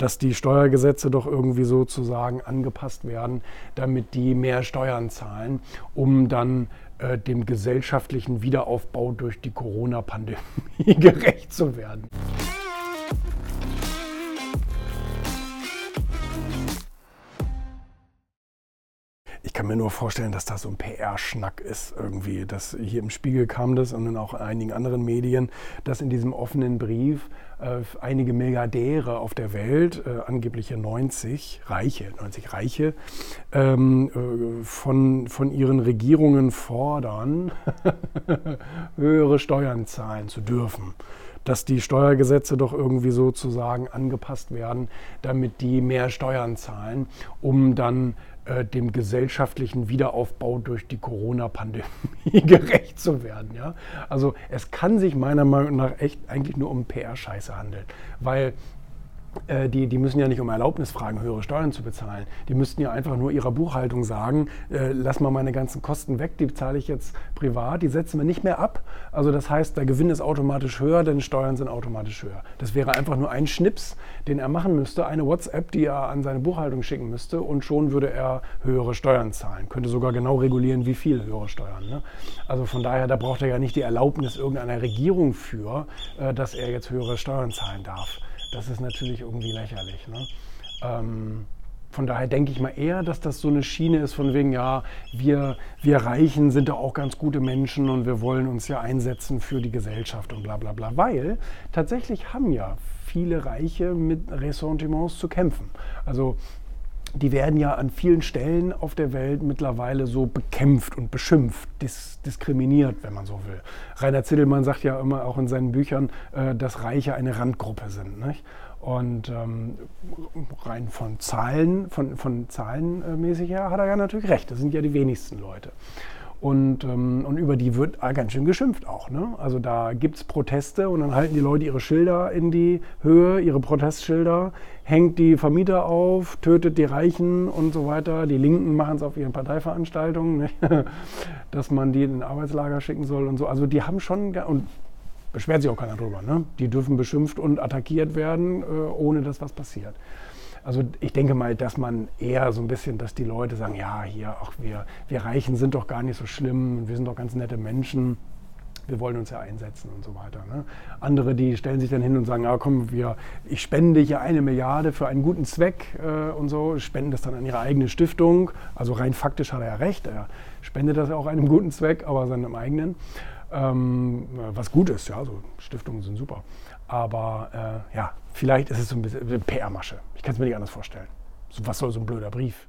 dass die Steuergesetze doch irgendwie sozusagen angepasst werden, damit die mehr Steuern zahlen, um dann äh, dem gesellschaftlichen Wiederaufbau durch die Corona-Pandemie gerecht zu werden. Ich kann mir nur vorstellen, dass das so ein PR-Schnack ist irgendwie. Das hier im Spiegel kam das und dann auch in einigen anderen Medien, dass in diesem offenen Brief äh, einige Milliardäre auf der Welt, äh, angebliche 90 Reiche, 90 Reiche, ähm, äh, von, von ihren Regierungen fordern, höhere Steuern zahlen zu dürfen dass die Steuergesetze doch irgendwie sozusagen angepasst werden, damit die mehr Steuern zahlen, um dann äh, dem gesellschaftlichen Wiederaufbau durch die Corona-Pandemie gerecht zu werden. Ja? Also es kann sich meiner Meinung nach echt eigentlich nur um PR-Scheiße handeln, weil die, die müssen ja nicht um Erlaubnis fragen, höhere Steuern zu bezahlen. Die müssten ja einfach nur ihrer Buchhaltung sagen, äh, lass mal meine ganzen Kosten weg, die zahle ich jetzt privat, die setzen wir nicht mehr ab. Also das heißt, der Gewinn ist automatisch höher, denn Steuern sind automatisch höher. Das wäre einfach nur ein Schnips, den er machen müsste, eine WhatsApp, die er an seine Buchhaltung schicken müsste und schon würde er höhere Steuern zahlen. Könnte sogar genau regulieren, wie viel höhere Steuern. Ne? Also von daher, da braucht er ja nicht die Erlaubnis irgendeiner Regierung für, äh, dass er jetzt höhere Steuern zahlen darf das ist natürlich irgendwie lächerlich. Ne? Ähm, von daher denke ich mal eher, dass das so eine Schiene ist von wegen, ja, wir, wir Reichen sind doch auch ganz gute Menschen und wir wollen uns ja einsetzen für die Gesellschaft und bla bla bla. Weil tatsächlich haben ja viele Reiche mit Ressentiments zu kämpfen. Also die werden ja an vielen Stellen auf der Welt mittlerweile so bekämpft und beschimpft, dis diskriminiert, wenn man so will. Rainer Zittelmann sagt ja immer auch in seinen Büchern, äh, dass Reiche eine Randgruppe sind. Nicht? Und ähm, rein von Zahlen, von, von Zahlenmäßig her hat er ja natürlich recht. Das sind ja die wenigsten Leute. Und, ähm, und über die wird ganz schön geschimpft auch. Ne? Also da gibt es Proteste und dann halten die Leute ihre Schilder in die Höhe, ihre Protestschilder, hängt die Vermieter auf, tötet die Reichen und so weiter. Die Linken machen es auf ihren Parteiveranstaltungen, ne? dass man die in ein Arbeitslager schicken soll und so. Also die haben schon, und beschwert sich auch keiner drüber, ne? die dürfen beschimpft und attackiert werden, äh, ohne dass was passiert. Also ich denke mal, dass man eher so ein bisschen, dass die Leute sagen, ja, hier, auch wir, wir Reichen sind doch gar nicht so schlimm, wir sind doch ganz nette Menschen wir wollen uns ja einsetzen und so weiter. Ne? Andere, die stellen sich dann hin und sagen, ja komm, wir, ich spende hier eine Milliarde für einen guten Zweck äh, und so, spenden das dann an ihre eigene Stiftung. Also rein faktisch hat er ja recht, er spendet das ja auch einem guten Zweck, aber seinem eigenen. Ähm, was gut ist, ja, also Stiftungen sind super. Aber äh, ja, vielleicht ist es so ein bisschen PR-Masche. Ich kann es mir nicht anders vorstellen. So, was soll so ein blöder Brief?